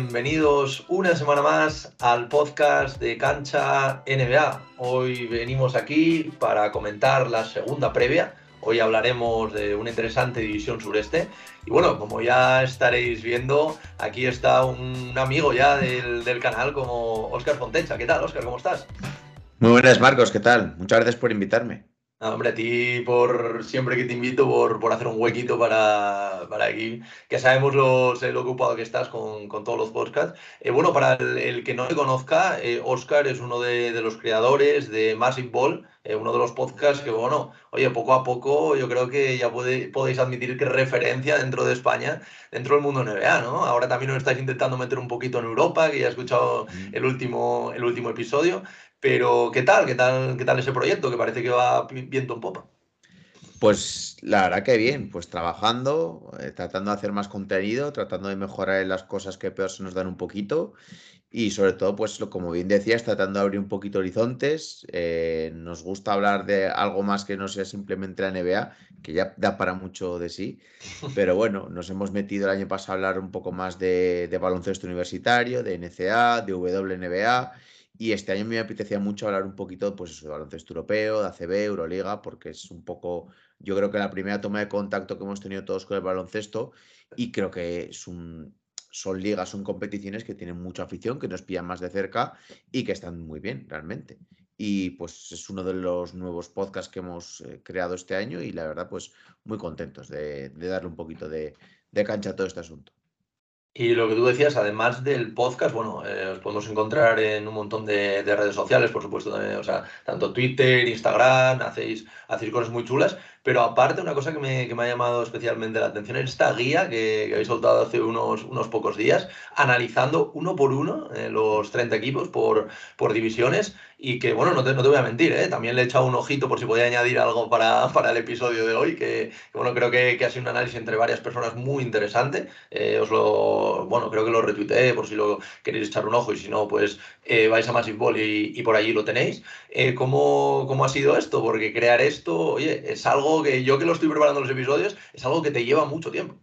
bienvenidos una semana más al podcast de Cancha NBA. Hoy venimos aquí para comentar la segunda previa. Hoy hablaremos de una interesante división sureste. Y bueno, como ya estaréis viendo, aquí está un amigo ya del, del canal como Oscar Fontecha. ¿Qué tal, Oscar? ¿Cómo estás? Muy buenas, Marcos. ¿Qué tal? Muchas gracias por invitarme hombre, a ti por siempre que te invito por, por hacer un huequito para, para, aquí, que sabemos lo, lo ocupado que estás con, con todos los podcasts. Eh, bueno, para el, que no te conozca, eh, Oscar es uno de, de, los creadores de Massive Ball, eh, uno de los podcasts que, bueno, oye, poco a poco yo creo que ya puede, podéis admitir que referencia dentro de España, dentro del mundo NBA, ¿no? Ahora también os estáis intentando meter un poquito en Europa, que ya he escuchado el último, el último episodio. Pero, ¿qué tal? ¿Qué tal, qué tal ese proyecto? Que parece que va viento en popa. Pues la verdad que bien, pues trabajando, eh, tratando de hacer más contenido, tratando de mejorar en las cosas que peor se nos dan un poquito y sobre todo, pues como bien decías, tratando de abrir un poquito horizontes. Eh, nos gusta hablar de algo más que no sea simplemente la NBA, que ya da para mucho de sí, pero bueno, nos hemos metido el año pasado a hablar un poco más de, de baloncesto universitario, de NCA, de WNBA y este año me apetecía mucho hablar un poquito pues, de baloncesto europeo, de ACB, Euroliga, porque es un poco, yo creo que la primera toma de contacto que hemos tenido todos con el baloncesto y creo que es un, son ligas, son competiciones que tienen mucha afición, que nos pillan más de cerca y que están muy bien realmente. Y pues es uno de los nuevos podcasts que hemos eh, creado este año y la verdad pues muy contentos de, darle un poquito de cancha a todo este asunto. Y lo que tú decías, además del podcast, bueno, eh, os podemos encontrar en un montón de, redes sociales, por supuesto, sea, tanto Twitter, Instagram, hacéis, hacéis cosas muy chulas, pero aparte, una cosa que me, que me ha llamado especialmente la atención es esta guía que, que habéis soltado hace unos, unos pocos días, analizando uno por uno eh, los 30 equipos por, por divisiones y que, bueno, no te, no te voy a mentir, ¿eh? también le he echado un ojito por si podía añadir algo para, para el episodio de hoy, que, bueno, creo que, que, ha sido un análisis entre varias personas muy interesante. Eh, os lo, bueno, creo que lo retuiteé por si lo queréis echar un ojo y si no, pues eh, vais a Massive Ball y, por allí lo tenéis. Eh, ¿cómo, ¿Cómo ha sido esto? Porque crear esto, oye, es algo que yo que lo estoy preparando los episodios, es algo que te lleva mucho tiempo.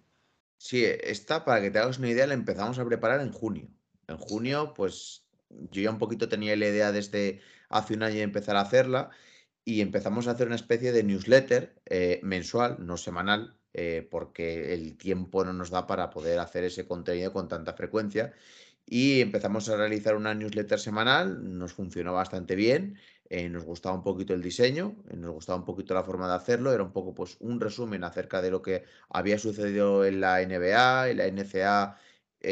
Sí, esta, para que te hagas una idea, la empezamos a preparar en junio. En junio, pues yo ya un poquito tenía la idea desde hace un año de empezar a hacerla y empezamos a hacer una especie de newsletter eh, mensual, no semanal, eh, porque el tiempo no nos da para poder hacer ese contenido con tanta frecuencia. Y empezamos a realizar una newsletter semanal, nos funcionó bastante bien. Eh, nos gustaba un poquito el diseño, nos gustaba un poquito la forma de hacerlo, era un poco pues un resumen acerca de lo que había sucedido en la NBA, en la NCA,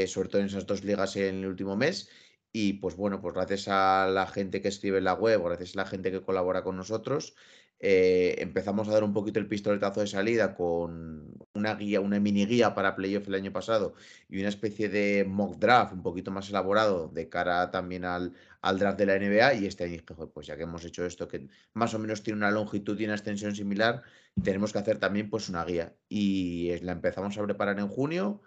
sobre todo en esas dos ligas en el último mes. Y pues bueno, pues gracias a la gente que escribe en la web, gracias a la gente que colabora con nosotros, eh, empezamos a dar un poquito el pistoletazo de salida con una guía, una mini guía para playoff el año pasado y una especie de mock draft un poquito más elaborado de cara también al, al draft de la NBA. Y este año dije, pues ya que hemos hecho esto, que más o menos tiene una longitud y una extensión similar, tenemos que hacer también pues una guía. Y la empezamos a preparar en junio.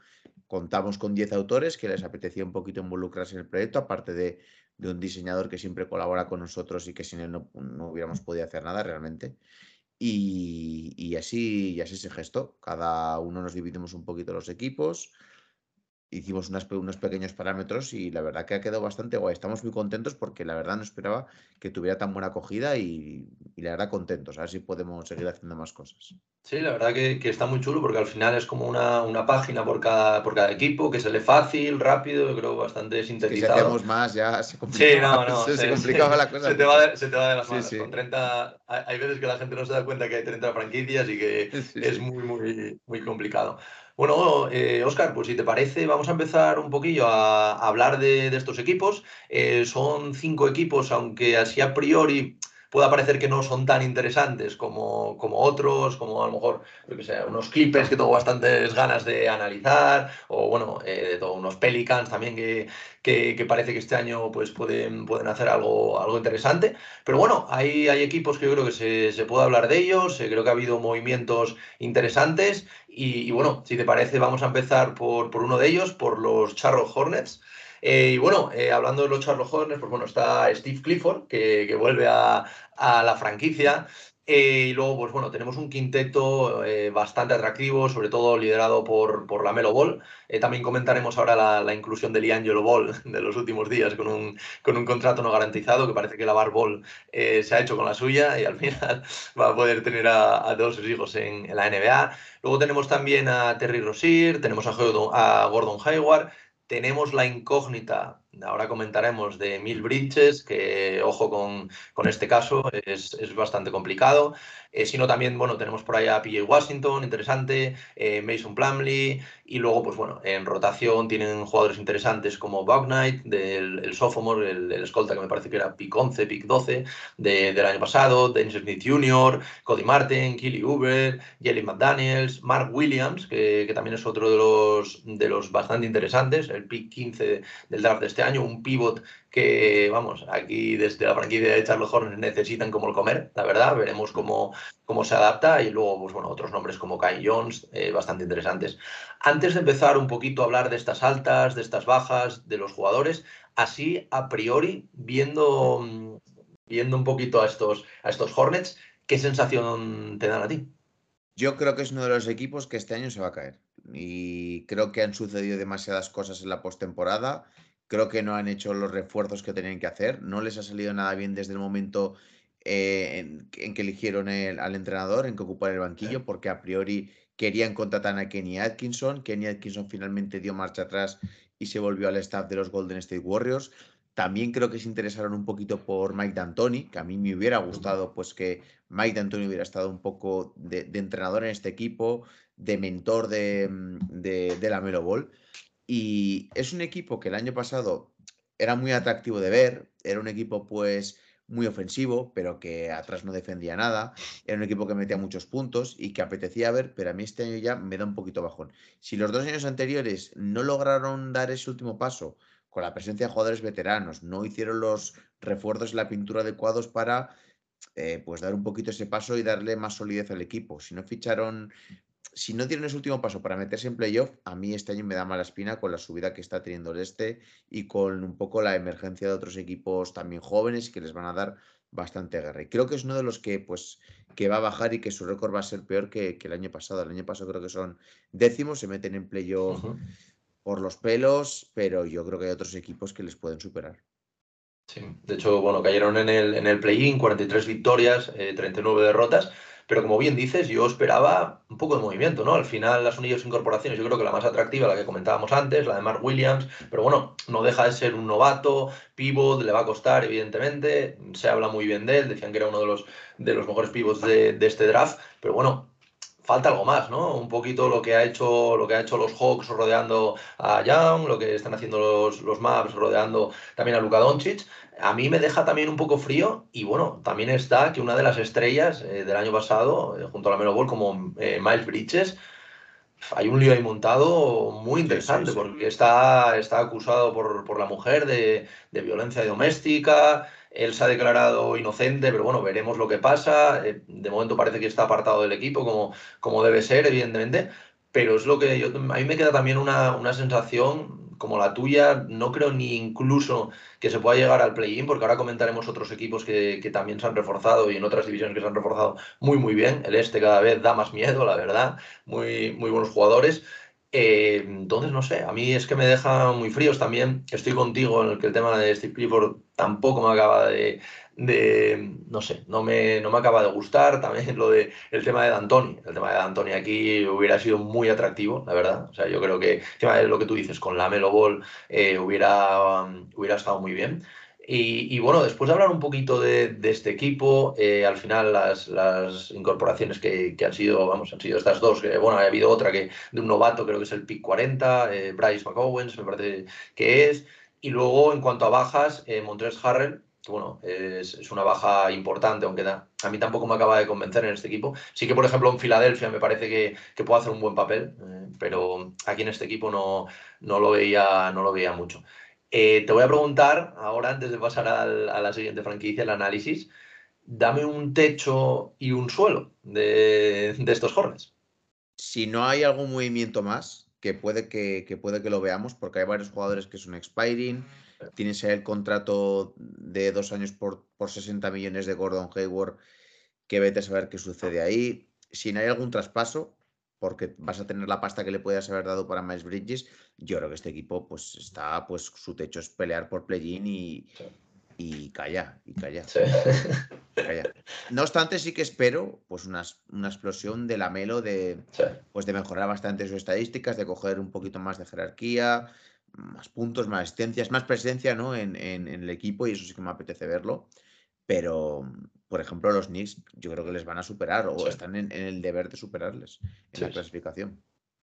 Contamos con 10 autores que les apetecía un poquito involucrarse en el proyecto, aparte de de un diseñador que siempre colabora con nosotros y que sin él no, hubiéramos podido hacer nada realmente. Y, así, y así se gestó. Cada uno nos dividimos un poquito los equipos hicimos unos pequeños parámetros y la verdad que ha quedado bastante guay. Estamos muy contentos porque la verdad no esperaba que tuviera tan buena acogida y, la verdad contentos. A ver si podemos seguir haciendo más cosas. Sí, la verdad que, está muy chulo porque al final es como una, página por cada, por cada equipo que se lee fácil, rápido, yo creo bastante sintetizado. si hacemos más ya se complicaba, sí, no, no, se, complicaba la cosa. Se te, va de, se te va de las manos. Con 30, hay veces que la gente no se da cuenta que hay 30 franquicias y que es muy, muy, muy complicado. Bueno, eh, Oscar, pues si te parece, vamos a empezar un poquillo a, hablar de, estos equipos. Eh, son cinco equipos, aunque así a priori pueda parecer que no son tan interesantes como, como otros, como a lo mejor, que unos Clippers que tengo bastantes ganas de analizar, o bueno, eh, de unos Pelicans también que, que, parece que este año pues pueden, pueden hacer algo, algo interesante. Pero bueno, hay, hay equipos que yo creo que se, se puede hablar de ellos, eh, creo que ha habido movimientos interesantes y, bueno, si te parece, vamos a empezar por, por uno de ellos, por los Charlotte Hornets. Y bueno, hablando de los Charlotte Hornets, pues bueno, está Steve Clifford, que, vuelve a, a la franquicia. Eh, y luego, pues bueno, tenemos un quinteto eh, bastante atractivo, sobre todo liderado por, por la Melo Ball. Eh, también comentaremos ahora la, inclusión de Liangelo Ball de los últimos días con un, con un contrato no garantizado, que parece que la Bar Ball se ha hecho con la suya y al final va a poder tener a, dos sus hijos en, la NBA. Luego tenemos también a Terry Rozier, tenemos a, a Gordon Hayward, tenemos la incógnita Ahora comentaremos de Mil Bridges, que ojo con, con este caso, es, es, bastante complicado. Eh, sino también, bueno, tenemos por ahí a PJ Washington, interesante, eh, Mason Plumley, y luego, pues bueno, en rotación tienen jugadores interesantes como Buck Knight, del el sophomore, el, escolta que me parece que era pick 11, pick 12 del año pasado, Dennis Smith Jr., Cody Martin, Killy Uber, Jelly McDaniels, Mark Williams, que, que, también es otro de los, de los bastante interesantes, el pick 15 del draft de este año, un pivot que, vamos, aquí desde la franquicia de Charles Hornets necesitan como el comer, la verdad, veremos cómo, cómo se adapta y luego, pues bueno, otros nombres como Kai Jones, eh, bastante interesantes. Antes de empezar un poquito a hablar de estas altas, de estas bajas, de los jugadores, así a priori, viendo, viendo un poquito a estos, a estos Hornets, ¿qué sensación te dan a ti? Yo creo que es uno de los equipos que este año se va a caer. Y creo que han sucedido demasiadas cosas en la postemporada Creo que no han hecho los refuerzos que tenían que hacer. No les ha salido nada bien desde el momento eh, en, que eligieron al entrenador, en que ocupar el banquillo, porque a priori querían contratar a Kenny Atkinson. Kenny Atkinson finalmente dio marcha atrás y se volvió al staff de los Golden State Warriors. También creo que se interesaron un poquito por Mike D'Antoni, que a mí me hubiera gustado pues que Mike D'Antoni hubiera estado un poco de, entrenador en este equipo, de mentor de, de, de la Melo Ball. Y es un equipo que el año pasado era muy atractivo de ver, era un equipo pues muy ofensivo, pero que atrás no defendía nada, era un equipo que metía muchos puntos y que apetecía ver, pero a mí este año ya me da un poquito bajón. Si los dos años anteriores no lograron dar ese último paso con la presencia de jugadores veteranos, no hicieron los refuerzos en la pintura adecuados para eh, pues dar un poquito ese paso y darle más solidez al equipo. Si no ficharon si no tienen ese último paso para meterse en playoff, a mí este año me da mala espina con la subida que está teniendo el este y con un poco la emergencia de otros equipos también jóvenes que les van a dar bastante guerra. Y creo que es uno de los que, pues, que va a bajar y que su récord va a ser peor que, el año pasado. El año pasado creo que son décimos, se meten en playoff por los pelos, pero yo creo que hay otros equipos que les pueden superar. Sí, de hecho, bueno, cayeron en el, en el play-in, 43 victorias, 39 eh, derrotas pero como bien dices, yo esperaba un poco de movimiento, ¿no? Al final, las unidades incorporaciones, yo creo que la más atractiva, la que comentábamos antes, la de Mark Williams, pero bueno, no deja de ser un novato, pivot, le va a costar, evidentemente. Se habla muy bien de él, decían que era uno de los, de los mejores pivots de, de este draft, pero bueno, falta algo más, ¿no? Un poquito lo que ha hecho, lo que ha hecho los Hawks rodeando a Young, lo que están haciendo los, los Maps rodeando también a Luka Doncic. A mí me deja también un poco frío y bueno, también está que una de las estrellas eh, del año pasado, eh, junto a la Melo Ball, como eh, Miles Bridges, hay un lío ahí montado muy interesante porque está, está acusado por, por la mujer de, de violencia doméstica, él se ha declarado inocente, pero bueno, veremos lo que pasa. De momento parece que está apartado del equipo, como, como debe ser, evidentemente. Pero es lo que yo, a mí me queda también una, una sensación como la tuya. No creo ni incluso que se pueda llegar al play-in, porque ahora comentaremos otros equipos que, que, también se han reforzado y en otras divisiones que se han reforzado muy, muy bien. El este cada vez da más miedo, la verdad. Muy, muy buenos jugadores. Eh, entonces, no sé, a mí es que me deja muy fríos también. Estoy contigo en el que el tema de Steve Clifford tampoco me acaba de, no sé, no me, no me acaba de gustar. También lo de el tema de D'Antoni. El tema de D'Antoni aquí hubiera sido muy atractivo, la verdad. O sea, yo creo que el tema de lo que tú dices con la Melo Ball eh, hubiera, hubiera estado muy bien. Y, bueno, después de hablar un poquito de, este equipo, eh, al final las, incorporaciones que, han sido, vamos, han sido estas dos, que bueno, ha habido otra que de un novato, creo que es el pick 40, eh, Bryce McOwens, me parece que es. Y luego, en cuanto a bajas, eh, Montres Harrell, que bueno, es, una baja importante, aunque a mí tampoco me acaba de convencer en este equipo. Sí que, por ejemplo, en Filadelfia me parece que, que puede hacer un buen papel, pero aquí en este equipo no, no, lo, veía, no lo veía mucho. Eh, te voy a preguntar, ahora antes de pasar a la siguiente franquicia, el análisis, dame un techo y un suelo de, estos Hornets. Si no hay algún movimiento más, que puede que, puede que lo veamos, porque hay varios jugadores que son expiring. Tienes el contrato de dos años por, por 60 millones de Gordon Hayward, que vete a saber qué sucede ahí. Si no hay algún traspaso, porque vas a tener la pasta que le puedas haber dado para Miles Bridges, yo creo que este equipo pues está, pues su techo es pelear por play-in y, y calla, y calla. No obstante, sí que espero pues una, una explosión de la Melo de, pues, de mejorar bastante sus estadísticas, de coger un poquito más de jerarquía, más puntos, más asistencias, más presencia ¿no? en, en, el equipo y eso sí que me apetece verlo. Pero, por ejemplo, los Knicks yo creo que les van a superar o están en, el deber de superarles en la clasificación.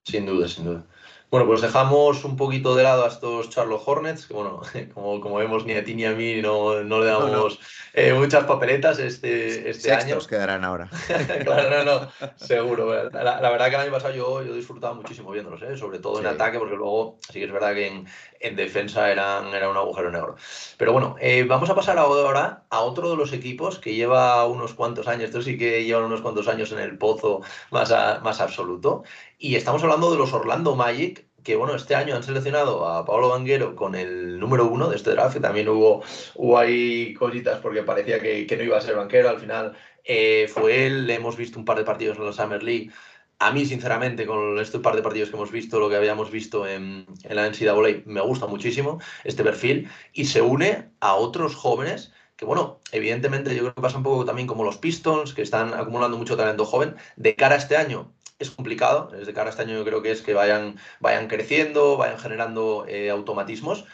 Sin duda, sin duda. Bueno, pues dejamos un poquito de lado a estos Charlotte Hornets, que bueno, como, como vemos ni a ti ni a mí no, no le damos eh, muchas papeletas este, este año. quedarán ahora. claro, no, no, seguro. La, verdad que el año pasado yo, yo disfrutaba muchísimo viéndolos, ¿eh? sobre todo en ataque, porque luego sí que es verdad que en, en defensa eran, era un agujero negro. Pero bueno, eh, vamos a pasar ahora a otro de los equipos que lleva unos cuantos años, esto sí que llevan unos cuantos años en el pozo más, más absoluto, y estamos hablando de los Orlando Magic, que bueno, este año han seleccionado a Pablo Banguero con el número uno de este draft, que también hubo, hubo ahí cositas porque parecía que, no iba a ser banquero, al final eh, fue él, le hemos visto un par de partidos en la Summer League. A mí, sinceramente, con este par de partidos que hemos visto, lo que habíamos visto en, en la NCAA, me gusta muchísimo este perfil y se une a otros jóvenes que bueno, evidentemente yo creo que pasa un poco también como los Pistons, que están acumulando mucho talento joven. De cara a este año, es complicado. Desde cara a este año yo creo que es que vayan, vayan creciendo, vayan generando eh, automatismos.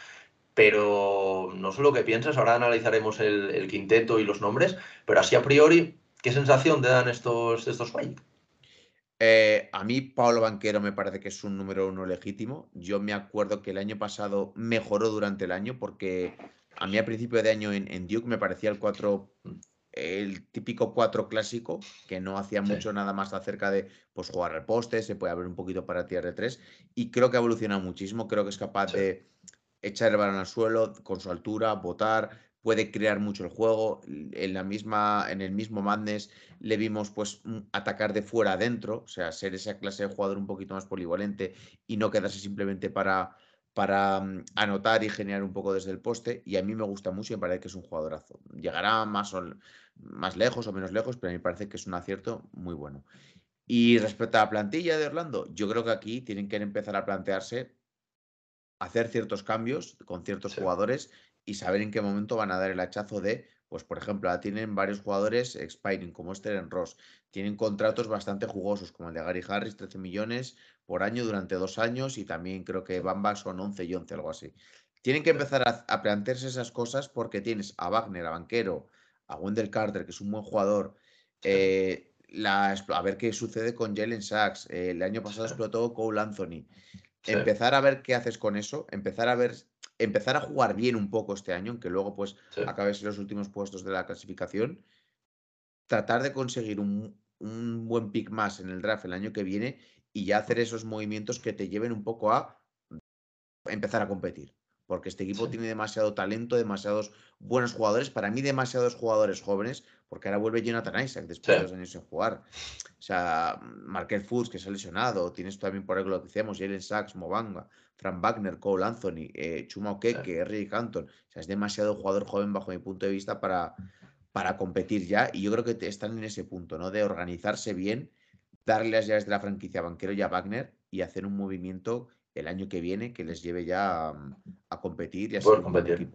Pero no sé lo que piensas, ahora analizaremos el, quinteto y los nombres, pero así a priori, ¿qué sensación te dan estos, estos eh, a mí Pablo Banquero me parece que es un número uno legítimo. Yo me acuerdo que el año pasado mejoró durante el año porque a mí a principio de año en, Duke me parecía el 4 el típico 4 clásico, que no hacía mucho nada más acerca de pues, jugar al poste, se puede abrir un poquito para tirar de 3 y creo que ha evolucionado muchísimo, creo que es capaz de echar el balón al suelo con su altura, botar, puede crear mucho el juego. En, la misma, en el mismo Madness le vimos pues atacar de fuera adentro, o sea, ser esa clase de jugador un poquito más polivalente y no quedarse simplemente para para mm, anotar y generar un poco desde el poste. Y a mí me gusta mucho y me parece que es un jugadorazo. Llegará más, o, más lejos o menos lejos, pero a mí me parece que es un acierto muy bueno. Y respecto a la plantilla de Orlando, yo creo que aquí tienen que empezar a plantearse hacer ciertos cambios con ciertos jugadores y saber en qué momento van a dar el hachazo de, pues por ejemplo, tienen varios jugadores expiring como en Ross, tienen contratos bastante jugosos como el de Gary Harris, 13 millones, por año durante dos años y también creo que Bamba son 11 y 11, algo así. Tienen que empezar a, plantearse esas cosas porque tienes a Wagner, a Banquero, a Wendell Carter, que es un buen jugador. Eh, a ver qué sucede con Jalen Sachs. Eh, el año pasado explotó Cole Anthony. Empezar a ver qué haces con eso, empezar a ver, empezar a jugar bien un poco este año, aunque luego pues acabes en los últimos puestos de la clasificación. Tratar de conseguir un, un buen pick más en el draft el año que viene y ya hacer esos movimientos que te lleven un poco a empezar a competir. Porque este equipo tiene demasiado talento, demasiados buenos jugadores. Para mí, demasiados jugadores jóvenes, porque ahora vuelve Jonathan Isaac después de dos años sin jugar. O sea, Markel Fultz, que se ha lesionado. Tienes también por ahí lo que decíamos, Jalen Sachs, Mobanga, Frank Wagner, Cole Anthony, eh, Chuma Okeke, Eric Canton. O sea, es demasiado jugador joven bajo mi punto de vista para, para competir ya. Y yo creo que están en ese punto, ¿no? De organizarse bien darle las llaves de la franquicia a Banquero y a Wagner y hacer un movimiento el año que viene que les lleve ya a, competir y a ser competir.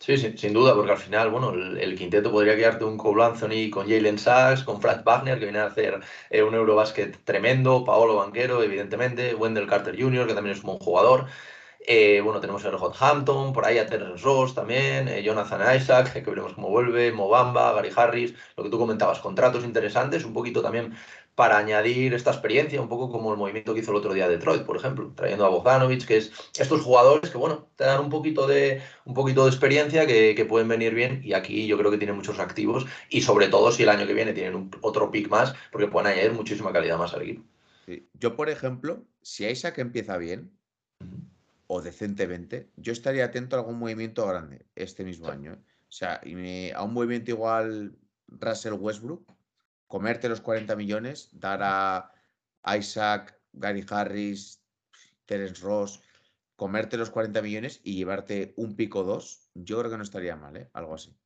Sí, sin, duda, porque al final, bueno, el, quinteto podría quedarte un Cole Anthony con Jalen Sachs, con Frank Wagner, que viene a hacer eh, un Eurobasket tremendo, Paolo Banquero, evidentemente, Wendell Carter Jr., que también es un buen jugador. Eh, bueno, tenemos el Hot Hampton, por ahí a Terrence Ross también, eh, Jonathan Isaac, que veremos cómo vuelve, Mobamba, Gary Harris, lo que tú comentabas, contratos interesantes, un poquito también para añadir esta experiencia, un poco como el movimiento que hizo el otro día Detroit, por ejemplo, trayendo a Bogdanovich, que es estos jugadores que, bueno, te dan un poquito de, un poquito de experiencia que, pueden venir bien y aquí yo creo que tienen muchos activos y sobre todo si el año que viene tienen otro pick más, porque pueden añadir muchísima calidad más al equipo. Yo, por ejemplo, si Isaac empieza bien o decentemente, yo estaría atento a algún movimiento grande este mismo año. ¿eh? O sea, a un movimiento igual Russell Westbrook, comerte los 40 millones, dar a Isaac, Gary Harris, Terence Ross, comerte los 40 millones y llevarte un pico dos, yo creo que no estaría mal, ¿eh? Algo así.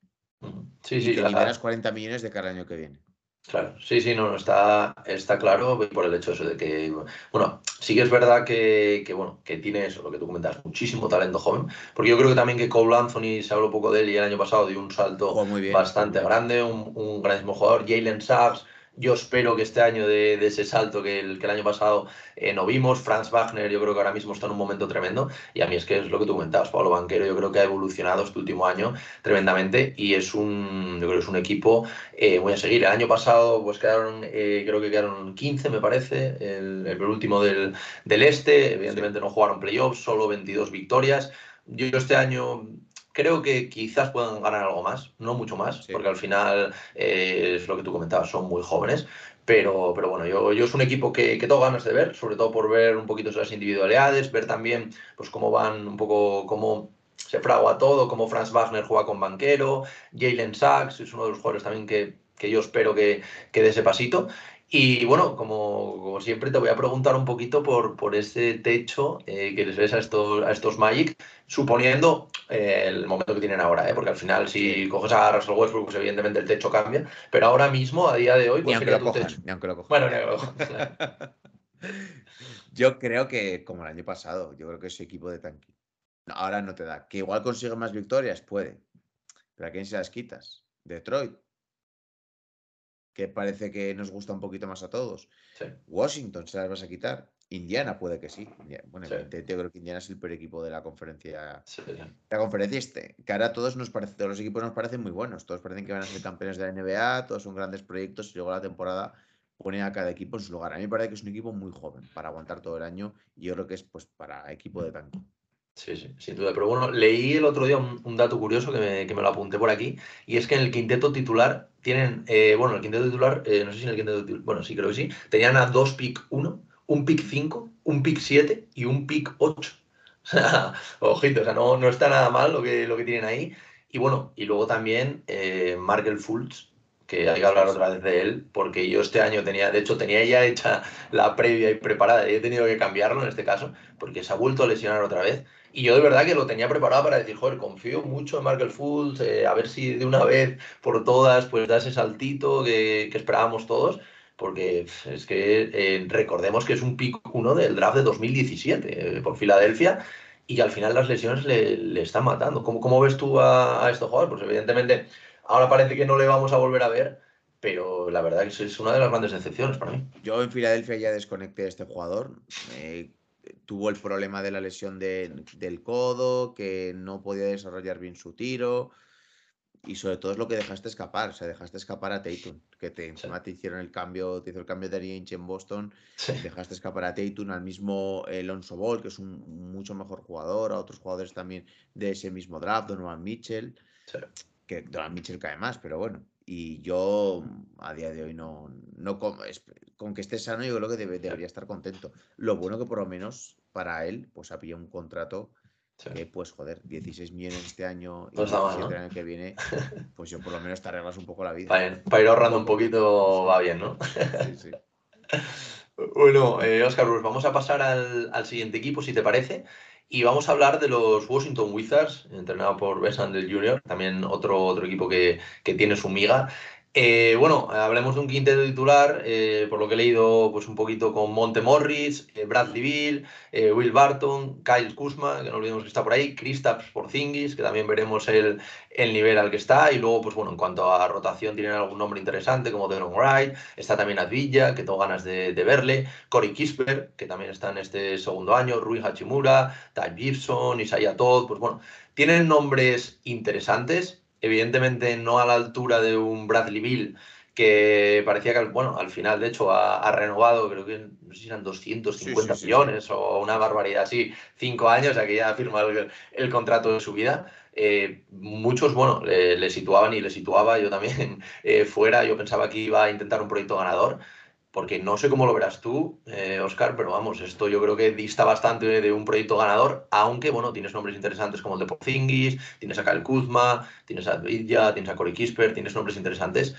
Sí, sí, y te liberas 40 millones de cada año que viene. Claro, sí, sí, no, está, está claro por el hecho eso de que, bueno, sí que es verdad que, bueno, que tiene eso, lo que tú comentas, muchísimo talento joven, porque yo creo que también que Cole Anthony, se habló poco de él y el año pasado dio un salto bastante grande, un, un grandísimo jugador, Jalen Sachs, yo espero que este año de, ese salto que el, que el año pasado eh, no vimos, Franz Wagner yo creo que ahora mismo está en un momento tremendo y a mí es que es lo que tú comentabas, Pablo Banquero yo creo que ha evolucionado este último año tremendamente y es un, yo creo que es un equipo eh, muy a seguir. El año pasado pues quedaron, eh, creo que quedaron 15 me parece, el, el último del, del este, evidentemente no jugaron playoffs, solo 22 victorias. Yo este año Creo que quizás puedan ganar algo más, no mucho más, porque al final eh, es lo que tú comentabas, son muy jóvenes. Pero, pero bueno, yo, yo es un equipo que, que tengo ganas de ver, sobre todo por ver un poquito las individualidades, ver también pues cómo van un poco, cómo se fragua todo, cómo Franz Wagner juega con banquero, Jalen Sachs es uno de los jugadores también que, que yo espero que, que dé ese pasito. Y bueno, como, siempre, te voy a preguntar un poquito por, por ese techo eh, que les ves a estos, a estos Magic, suponiendo eh, el momento que tienen ahora, ¿eh? porque al final, si coges a Russell Westbrook, pues evidentemente el techo cambia, pero ahora mismo, a día de hoy, pues sería tu techo. Ni aunque lo cojan. Bueno, ni aunque lo cojan. yo creo que, como el año pasado, yo creo que ese equipo de tanque ahora no te da. Que igual consigue más victorias, puede. Pero ¿a quién se las quitas? Detroit que parece que nos gusta un poquito más a todos. Washington se las vas a quitar. Indiana puede que sí. Bueno, yo creo que Indiana es el peor equipo de la conferencia. la conferencia este. Que ahora todos nos parece, todos los equipos nos parecen muy buenos. Todos parecen que van a ser campeones de la NBA, todos son grandes proyectos y luego la temporada pone a cada equipo en su lugar. A mí me parece que es un equipo muy joven para aguantar todo el año y yo creo que es pues para equipo de tanque. Sí, sí, sin duda. Pero bueno, leí el otro día un, dato curioso que me, que me, lo apunté por aquí, y es que en el quinteto titular tienen, eh, bueno, el quinteto titular, eh, no sé si en el quinteto titular, bueno, sí, creo que sí, tenían a dos pick 1, un pick 5, un pick 7 y un pick 8. O ojito, o sea, no, no está nada mal lo que, lo que tienen ahí. Y bueno, y luego también eh, Markel Fultz, que hay que hablar otra vez de él, porque yo este año tenía, de hecho, tenía ya hecha la previa y preparada, y he tenido que cambiarlo en este caso, porque se ha vuelto a lesionar otra vez. Y yo de verdad que lo tenía preparado para decir, joder, confío mucho en Markel Fultz, eh, a ver si de una vez por todas pues da ese saltito que, esperábamos todos, porque es que eh, recordemos que es un pico uno del draft de 2017 eh, por Filadelfia y que al final las lesiones le, están matando. ¿Cómo, ¿Cómo, ves tú a, a estos jugadores? Pues evidentemente ahora parece que no le vamos a volver a ver, pero la verdad es que es una de las grandes decepciones para mí. Yo en Filadelfia ya desconecté a este jugador. Tuvo el problema de la lesión del codo, que no podía desarrollar bien su tiro. Y sobre todo es lo que dejaste escapar, o sea, dejaste escapar a Tatum, que te, encima te hicieron el cambio, te hizo el cambio de Arianche en Boston, dejaste escapar a Tatum, al mismo Alonso Ball, que es un mucho mejor jugador, a otros jugadores también de ese mismo draft, Donovan Mitchell, que Donovan Mitchell cae más, pero bueno, y yo a día de hoy no, no con, con que esté sano, yo creo que debería estar contento. Lo bueno que por lo menos para él, pues ha pillado un contrato que, pues joder, 16 millones este año y 17 el año que viene, pues yo por lo menos te arreglas un poco la vida. Para, ir ahorrando un poquito va bien, ¿no? sí, sí. Bueno, Oscar, eh, vamos a pasar al, al siguiente equipo, si te parece. Y vamos a hablar de los Washington Wizards, entrenado por Wes Andel Jr., también otro, otro equipo que, que tiene su miga. Eh, bueno, hablemos de un quinteto titular, eh, por lo que he leído, pues un poquito con Monte Morris, eh, Bradley Bill, Will Barton, Kyle Kuzma, que no olvidemos que está por ahí, Kristaps Porzingis, que también veremos el, el, nivel al que está, y luego, pues bueno, en cuanto a rotación, tienen algún nombre interesante, como Deron Wright, está también Advilla, que tengo ganas de, verle, Corey Kisper, que también está en este segundo año, Rui Hachimura, Ty Gibson, Isaiah Todd, pues bueno, tienen nombres interesantes, evidentemente no a la altura de un Bradley Bill, que parecía que, bueno, al final, de hecho, ha, renovado, creo que no sé si eran 250 millones o una barbaridad así, cinco años, o sea que ya ha firmado el, contrato de su vida. Eh, muchos, bueno, le, situaban y le situaba yo también eh, fuera, yo pensaba que iba a intentar un proyecto ganador porque no sé cómo lo verás tú, Oscar, eh, pero vamos, esto yo creo que dista bastante de un proyecto ganador, aunque, bueno, tienes nombres interesantes como el de Porzingis, tienes a Kyle Kuzma, tienes a Vidya, tienes a Corey Kisper, tienes nombres interesantes.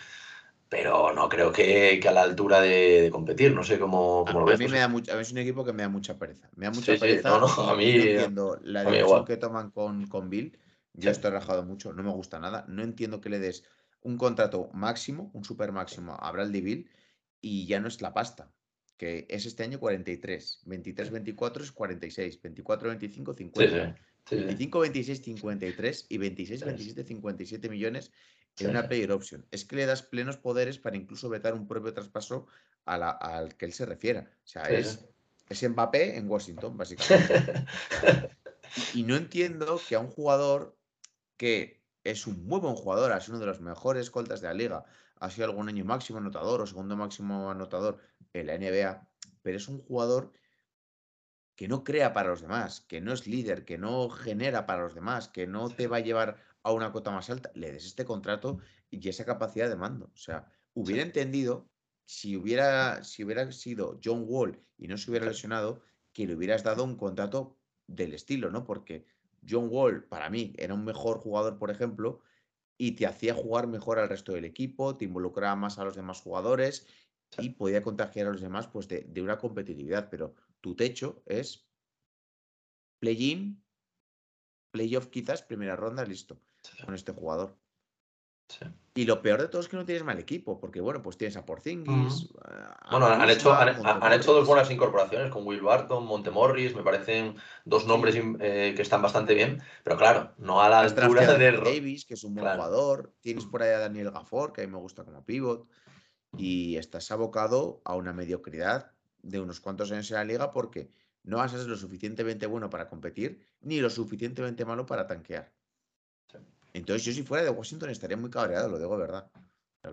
pero no creo que, a la altura de, competir. No sé cómo, lo ves. A mí, me da mucha, a mí es un equipo que me da mucha pereza. Me da mucha pereza. a mí, no entiendo la decisión que toman con, con Bill. Yo estoy rajado mucho, no me gusta nada. No entiendo que le des un contrato máximo, un super máximo a Bradley Bill y ya no es la pasta, que es este año 43. 23-24 es 46. 24-25, 50. 25-26, 53 y 26-27, 57 millones en una player option. Es que le das plenos poderes para incluso vetar un propio traspaso al que él se refiera. O sea, es, es Mbappé en Washington, básicamente. y no entiendo que a un jugador que es un muy buen jugador, sido uno de los mejores escoltas de la liga, ha sido algún año máximo anotador o segundo máximo anotador en la NBA, pero es un jugador que no crea para los demás, que no es líder, que no genera para los demás, que no te va a llevar a una cota más alta, le des este contrato y esa capacidad de mando. O sea, hubiera entendido si hubiera, si hubiera sido John Wall y no se hubiera lesionado, que le hubieras dado un contrato del estilo, ¿no? Porque John Wall, para mí, era un mejor jugador, por ejemplo, y te hacía jugar mejor al resto del equipo, te involucraba más a los demás jugadores y podía contagiar a los demás pues, de, de una competitividad. Pero tu techo es play-in, playoff quizás, primera ronda, listo, con este jugador. Y lo peor de todo es que no tienes mal equipo, porque bueno, pues tienes a Porzingis. bueno, han, hecho, han, hecho dos buenas incorporaciones con Will Barton, Montemorris, me parecen dos nombres eh, que están bastante bien, pero claro, no a la altura de Davis, que es un buen jugador. Tienes por ahí a Daniel Gafford, que a mí me gusta como pivot, y estás abocado a una mediocridad de unos cuantos años en la liga porque no vas a ser lo suficientemente bueno para competir ni lo suficientemente malo para tanquear. Entonces, yo si fuera de Washington estaría muy cabreado, lo digo de verdad.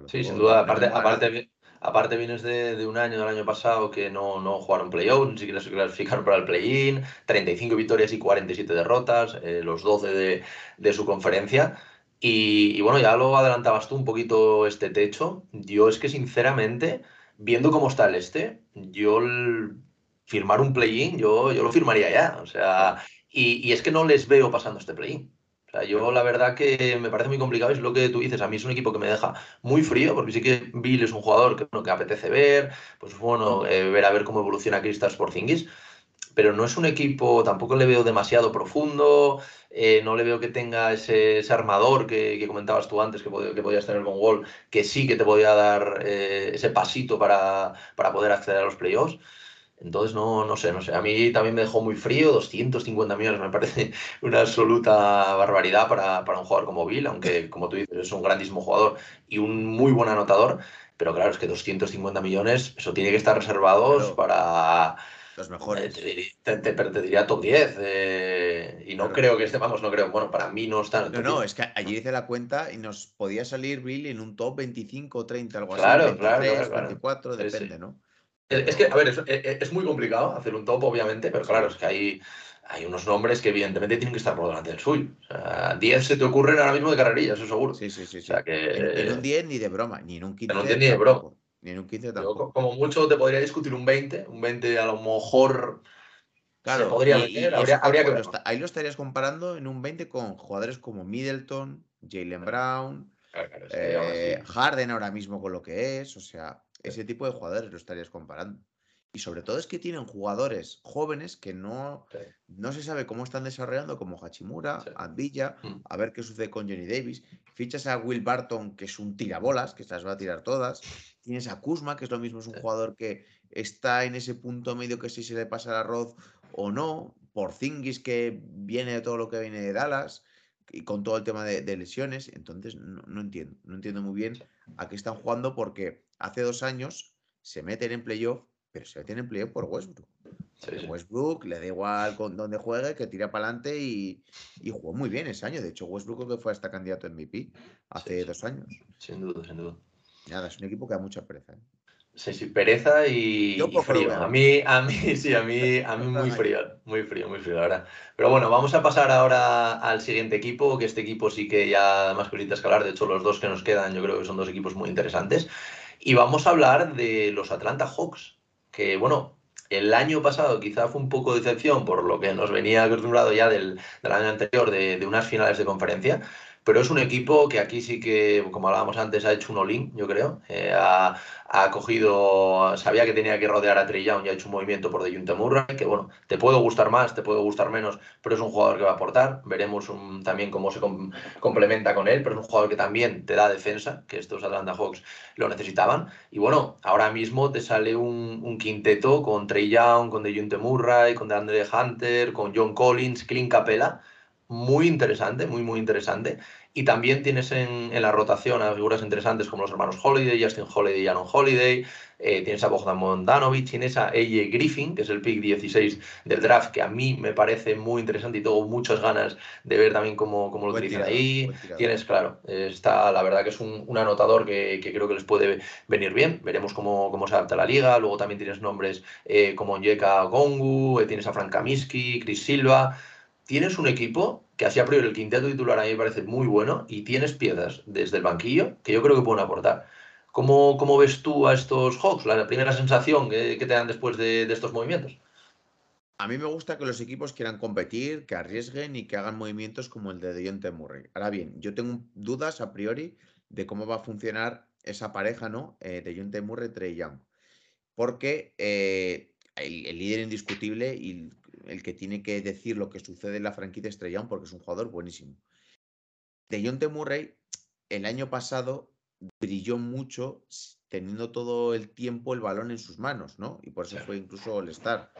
sí, sin duda. Aparte, aparte, aparte vienes de, un año, del año pasado, que no, no jugaron playoff, ni siquiera se clasificaron para el play-in, 35 victorias y 47 derrotas, eh, los 12 de, su conferencia. Y, y, bueno, ya lo adelantabas tú un poquito este techo. Yo es que sinceramente, viendo cómo está el este, yo firmar un play-in, yo, yo lo firmaría ya. O sea, y, y, es que no les veo pasando este play-in. O sea, yo la verdad que me parece muy complicado, es lo que tú dices, a mí es un equipo que me deja muy frío, porque sí que Bill es un jugador que, bueno, que apetece ver, pues bueno, eh, ver a ver cómo evoluciona Kristaps Porzingis, pero no es un equipo, tampoco le veo demasiado profundo, eh, no le veo que tenga ese, armador que, comentabas tú antes, que, que podías tener con Wall, que sí que te podía dar eh, ese pasito para, para poder acceder a los playoffs. Entonces, no, no sé, no sé. A mí también me dejó muy frío, 250 millones me parece una absoluta barbaridad para, un jugador como Bill, aunque, como tú dices, es un grandísimo jugador y un muy buen anotador. Pero claro, es que 250 millones, eso tiene que estar reservados para... Los mejores. Eh, te, te, diría top 10. Eh, y no creo que esté, vamos, no creo. Bueno, para mí no está. No, no, es que allí hice la cuenta y nos podía salir Bill en un top 25 o 30, algo así. Claro, claro, 24, depende, ¿no? Es que, a ver, e, e, es, muy complicado hacer un top, obviamente, pero claro, es que hay, hay unos nombres que evidentemente tienen que estar por delante del suyo. O sea, 10 se te ocurren ahora mismo de carrerilla, eso seguro. Sí, sí, sí. O sea, que... en, un 10 ni de broma, ni en un 15. En un 10 ni de broma. Ni en un 15 tampoco. como mucho te podría discutir un 20, un 20 a lo mejor... Claro, se podría meter, habría, que Ahí lo estarías comparando en un 20 con jugadores como Middleton, Jalen Brown, eh, Harden ahora mismo con lo que es, o sea, ese tipo de jugadores lo estarías comparando. Y sobre todo es que tienen jugadores jóvenes que no, no se sabe cómo están desarrollando, como Hachimura, Andilla, mm. a ver qué sucede con Johnny Davis. Fichas a Will Barton, que es un tirabolas, que se las va a tirar todas. Tienes a Kuzma, que es lo mismo, es un jugador que está en ese punto medio que si se le pasa el arroz o no. Por Zingis, que viene de todo lo que viene de Dallas y con todo el tema de, lesiones. Entonces, no, entiendo, no entiendo muy bien a qué están jugando porque hace dos años se meten en playoff, pero se meten en playoff por Westbrook. Westbrook le da igual con dónde juegue, que tira para adelante y, jugó muy bien ese año. De hecho, Westbrook que fue hasta candidato a MVP hace dos años. Sin duda, sin duda. Nada, es un equipo que da mucha pereza. ¿eh? Sí, sí, pereza y, frío. A mí, a mí, sí, a mí, a mí muy frío, muy frío, muy frío, ahora. Pero bueno, vamos a pasar ahora al siguiente equipo, que este equipo sí que ya más cositas escalar. De hecho, los dos que nos quedan, yo creo que son dos equipos muy interesantes. Y vamos a hablar de los Atlanta Hawks, que bueno, el año pasado quizá fue un poco de decepción por lo que nos venía acostumbrado ya del, año anterior de, de unas finales de conferencia, pero es un equipo que aquí sí que, como hablábamos antes, ha hecho un all yo creo. Eh, ha, ha, cogido, sabía que tenía que rodear a Trey Young y ha hecho un movimiento por Junta Murray, que bueno, te puede gustar más, te puede gustar menos, pero es un jugador que va a aportar. Veremos también cómo se complementa con él, pero es un jugador que también te da defensa, que estos Atlanta Hawks lo necesitaban. Y bueno, ahora mismo te sale un, quinteto con Trey Young, con Junta Murray, con DeAndre Hunter, con John Collins, Clint Capella muy interesante, muy, muy interesante. Y también tienes en, la rotación a figuras interesantes como los hermanos Holiday, Justin Holiday y Aaron Holiday. Eh, tienes a Bogdan Mondanovic, tienes a AJ Griffin, que es el pick 16 del draft, que a mí me parece muy interesante y tengo muchas ganas de ver también cómo, cómo lo utilizan ahí. Tienes, claro, está, la verdad que es un, anotador que, creo que les puede venir bien. Veremos cómo, cómo se adapta la liga. Luego también tienes nombres eh, como Onyeka Gongu, eh, tienes a Frank Kaminsky, Chris Silva tienes un equipo que así a priori el quinteto titular a mí me parece muy bueno y tienes piezas desde el banquillo que yo creo que pueden aportar. ¿Cómo, cómo ves tú a estos Hawks? La primera sensación que, te dan después de, estos movimientos. A mí me gusta que los equipos quieran competir, que arriesguen y que hagan movimientos como el de Deontay Murray. Ahora bien, yo tengo dudas a priori de cómo va a funcionar esa pareja, ¿no? Eh, de Deontay Murray Trey Young. Porque eh, el, líder indiscutible y el que tiene que decir lo que sucede en la franquicia Estrellón porque es un jugador buenísimo. De John T. Murray, el año pasado brilló mucho teniendo todo el tiempo el balón en sus manos, ¿no? Y por eso fue incluso All-Star.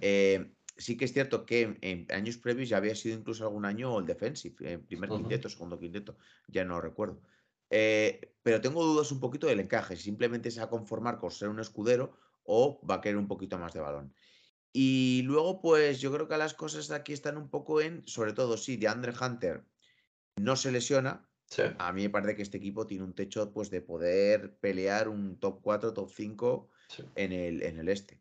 Eh, sí. que es cierto que en, años previos ya había sido incluso algún año el defensive, primer quinteto, segundo quinteto, ya no recuerdo. Eh, pero tengo dudas un poquito del encaje, si simplemente se va a conformar con ser un escudero o va a querer un poquito más de balón. Y luego, pues yo creo que las cosas aquí están un poco en, sobre todo, sí, de Andre Hunter no se lesiona. A mí me parece que este equipo tiene un techo pues, de poder pelear un top 4, top 5 en, el, en el este.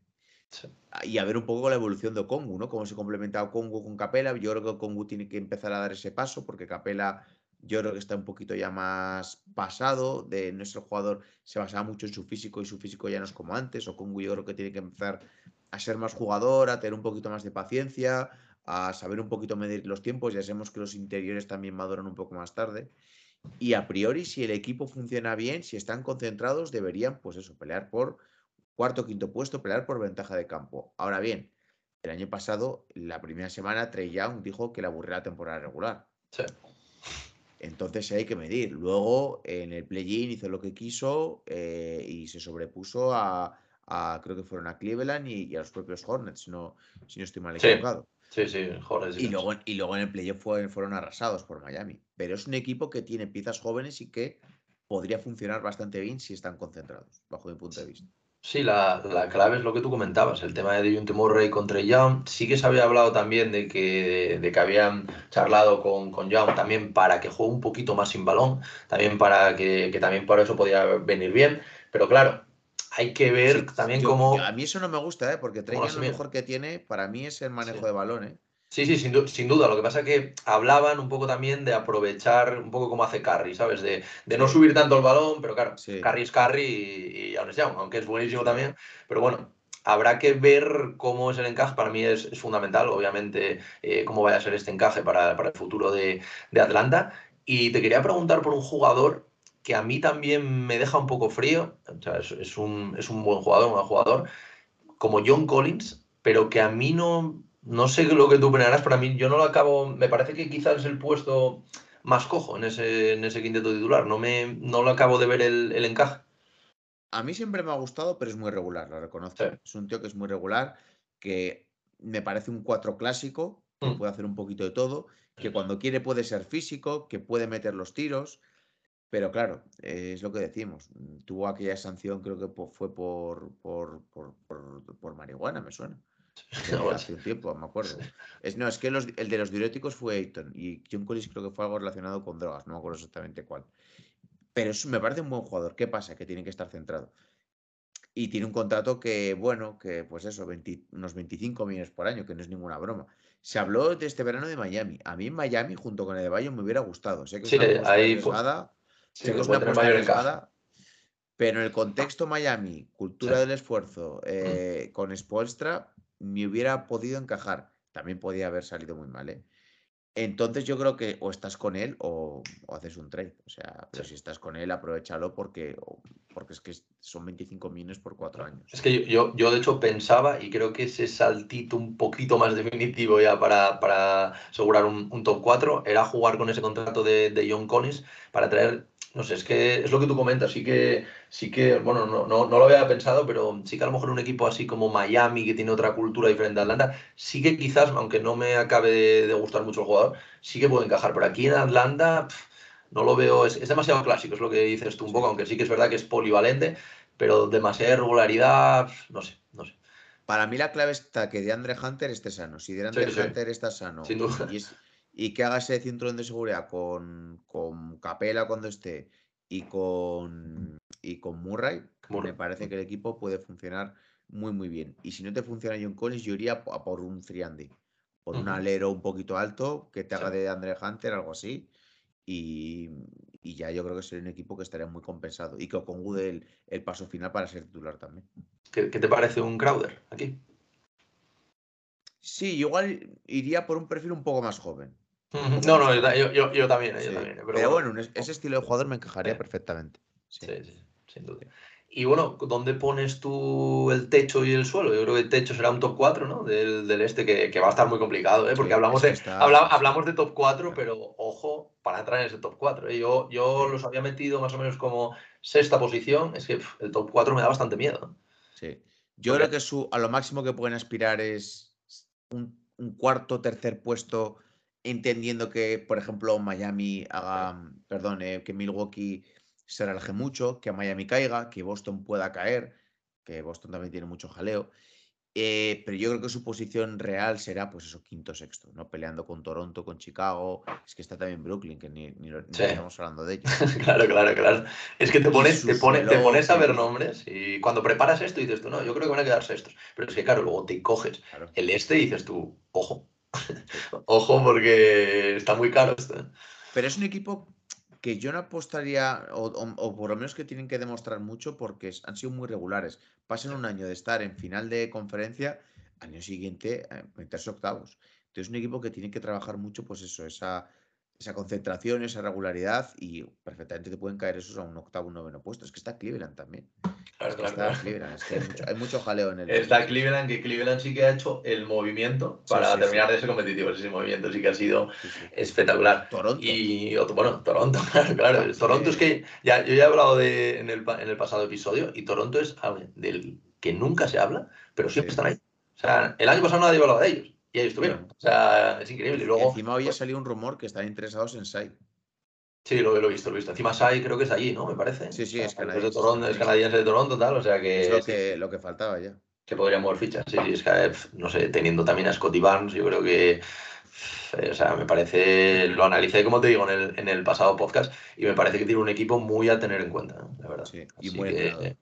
Ah, y a ver un poco la evolución de Okongu, ¿no? Cómo se complementa Okongu con Capela. Yo creo que Okongu tiene que empezar a dar ese paso porque Capela yo creo que está un poquito ya más pasado. De nuestro jugador se basaba mucho en su físico y su físico ya no es como antes. Okongu yo creo que tiene que empezar a ser más jugador, a tener un poquito más de paciencia, a saber un poquito medir los tiempos. Ya sabemos que los interiores también maduran un poco más tarde. Y a priori, si el equipo funciona bien, si están concentrados, deberían, pues eso, pelear por cuarto, quinto puesto, pelear por ventaja de campo. Ahora bien, el año pasado, la primera semana, Trey Young dijo que le aburría la temporada regular. Sí. Entonces hay que medir. Luego, en el play-in hizo lo que quiso eh, y se sobrepuso a, creo que fueron a Cleveland y, a los propios Hornets, no, si no estoy mal equivocado. Sí, sí, Hornets. Y, luego, y luego en el playoff fueron, arrasados por Miami. Pero es un equipo que tiene piezas jóvenes y que podría funcionar bastante bien si están concentrados, bajo mi punto de vista. Sí, la, clave es lo que tú comentabas, el tema de Dejounte Murray contra Young. Sí que se había hablado también de que, de, que habían charlado con, con Young también para que juegue un poquito más sin balón, también para que, que también por eso podía venir bien. Pero claro, hay que ver también cómo. A mí eso no me gusta, ¿eh? porque Trey lo mejor que tiene para mí es el manejo de balón. ¿eh? Sí, sí, sin, duda. Lo que pasa es que hablaban un poco también de aprovechar un poco como hace Carry, ¿sabes? De, no subir tanto el balón, pero claro, Carry es Carry y, y aún es aunque es buenísimo también. Pero bueno, habrá que ver cómo es el encaje. Para mí es, fundamental, obviamente, eh, cómo vaya a ser este encaje para, el futuro de, de Atlanta. Y te quería preguntar por un jugador que a mí también me deja un poco frío. es, un, buen jugador, un buen jugador, como John Collins, pero que a mí no, no sé lo que tú opinarás, pero a mí yo no lo acabo, me parece que quizás es el puesto más cojo en ese, en ese quinteto titular, no, me, no lo acabo de ver el, encaje. A mí siempre me ha gustado, pero es muy regular, lo reconozco. Es un tío que es muy regular, que me parece un cuatro clásico, que mm. puede hacer un poquito de todo, que cuando quiere puede ser físico, que puede meter los tiros, pero claro, es lo que decimos. Mm, tuvo aquella sanción, creo que fue por, por, por, marihuana, me suena. Hace un tiempo, me acuerdo. Es, no, es que el de los diuréticos fue Ayton y John Collins creo que fue algo relacionado con drogas, no me acuerdo exactamente cuál. Pero me parece un buen jugador. ¿Qué pasa? Que tiene que estar centrado. Y tiene un contrato que, bueno, que pues eso, unos 25 millones por año, que no es ninguna broma. Se habló de este verano de Miami. A mí en Miami, junto con el de Bayo, me hubiera gustado. Sé que sí, ahí, Sí, es una pero en el contexto Miami, cultura del esfuerzo, mm. eh, con Spoelstra, me hubiera podido encajar. También podía haber salido muy mal, ¿eh? Entonces yo creo que o estás con él o, haces un trade. O sea, pero si estás con él, aprovechalo porque, porque es que son 25 millones por cuatro años. Es que yo, yo, de hecho pensaba y creo que ese saltito un poquito más definitivo ya para, para asegurar un, top 4 era jugar con ese contrato de, de John Collins para traer no sé, es que es lo que tú comentas, sí que, sí que bueno, no, no, no, lo había pensado, pero sí que a lo mejor un equipo así como Miami, que tiene otra cultura diferente a Atlanta, sí que quizás, aunque no me acabe de, gustar mucho el jugador, sí que puede encajar, pero aquí en Atlanta no lo veo, es, demasiado clásico, es lo que dices tú un poco, aunque sí que es verdad que es polivalente, pero demasiada irregularidad, no sé, no sé. Para mí la clave está que de Andre Hunter esté sano. Si de Andre Hunter está sano Sin duda y que haga ese cinturón de seguridad con, con Capela cuando esté y con, y con Murray, me parece que el equipo puede funcionar muy, muy bien. Y si no te funciona John Collins, yo iría a por un Triandy, por un alero un poquito alto que te haga de Andre Hunter, algo así. Y, ya yo creo que sería un equipo que estaría muy compensado y que con el, el paso final para ser titular también. ¿Qué, ¿Qué, te parece un Crowder aquí? Sí, igual iría por un perfil un poco más joven. No, no, yo, también, Pero, bueno, ese estilo de jugador me encajaría perfectamente. Sí. sí, sin duda. Y bueno, ¿dónde pones tú el techo y el suelo? Yo creo que el techo será un top 4, ¿no? Del, este, que, va a estar muy complicado, ¿eh? Porque hablamos, de, hablamos de top 4, pero ojo, para entrar en ese top 4. ¿eh? Yo, yo los había metido más o menos como sexta posición. Es que el top 4 me da bastante miedo. Sí. Yo creo que su, a lo máximo que pueden aspirar es un, un cuarto, tercer puesto entendiendo que, por ejemplo, Miami haga, perdón, eh, que Milwaukee se relaje mucho, que Miami caiga, que Boston pueda caer, que Boston también tiene mucho jaleo. Eh, pero yo creo que su posición real será, pues eso, quinto, sexto, ¿no? Peleando con Toronto, con Chicago. Es que está también Brooklyn, que ni, ni, estamos hablando de ellos. claro, claro, claro. Es que te pones, te, te pones a ver nombres y cuando preparas esto dices tú, no, yo creo que van a quedarse estos. Pero es que, claro, luego te coges el este y dices tú, ojo, Ojo, porque está muy caro esto. ¿eh? Pero es un equipo que yo no apostaría, o, por lo menos que tienen que demostrar mucho porque han sido muy regulares. Pasan un año de estar en final de conferencia, año siguiente eh, meterse octavos. Entonces es un equipo que tiene que trabajar mucho, pues eso, esa esa concentración, esa regularidad y perfectamente te pueden caer esos a un octavo, un noveno puesto. Es que está Cleveland también. Claro, claro, está Cleveland, es que hay, mucho, jaleo en el. Está Cleveland, que Cleveland sí que ha hecho el movimiento para terminar de ser competitivo. Ese movimiento sí que ha sido espectacular. Toronto. Y bueno, Toronto, claro, claro. Toronto es que ya, yo ya he hablado de, en, el, en el pasado episodio y Toronto es del que nunca se habla, pero siempre están ahí. O sea, el año pasado nadie hablaba de ellos. Y ahí estuvieron. O sea, es increíble. Y luego, encima hoy ha salido un rumor que están interesados en Sai. Sí, lo, lo, he visto, lo he visto. Encima Sai creo que es allí, ¿no? Me parece. Sí, sí, es, canadiense. Es, de Toronto, es canadiense de Toronto, tal, o sea que... Es lo que, lo que faltaba ya. Que podrían mover fichas, sí, sí, es que, no sé, teniendo también a Scotty Barnes, yo creo que... O sea, me parece, lo analicé, como te digo, en el, en el pasado podcast y me parece que tiene un equipo muy a tener en cuenta, la verdad. Sí, y muy que,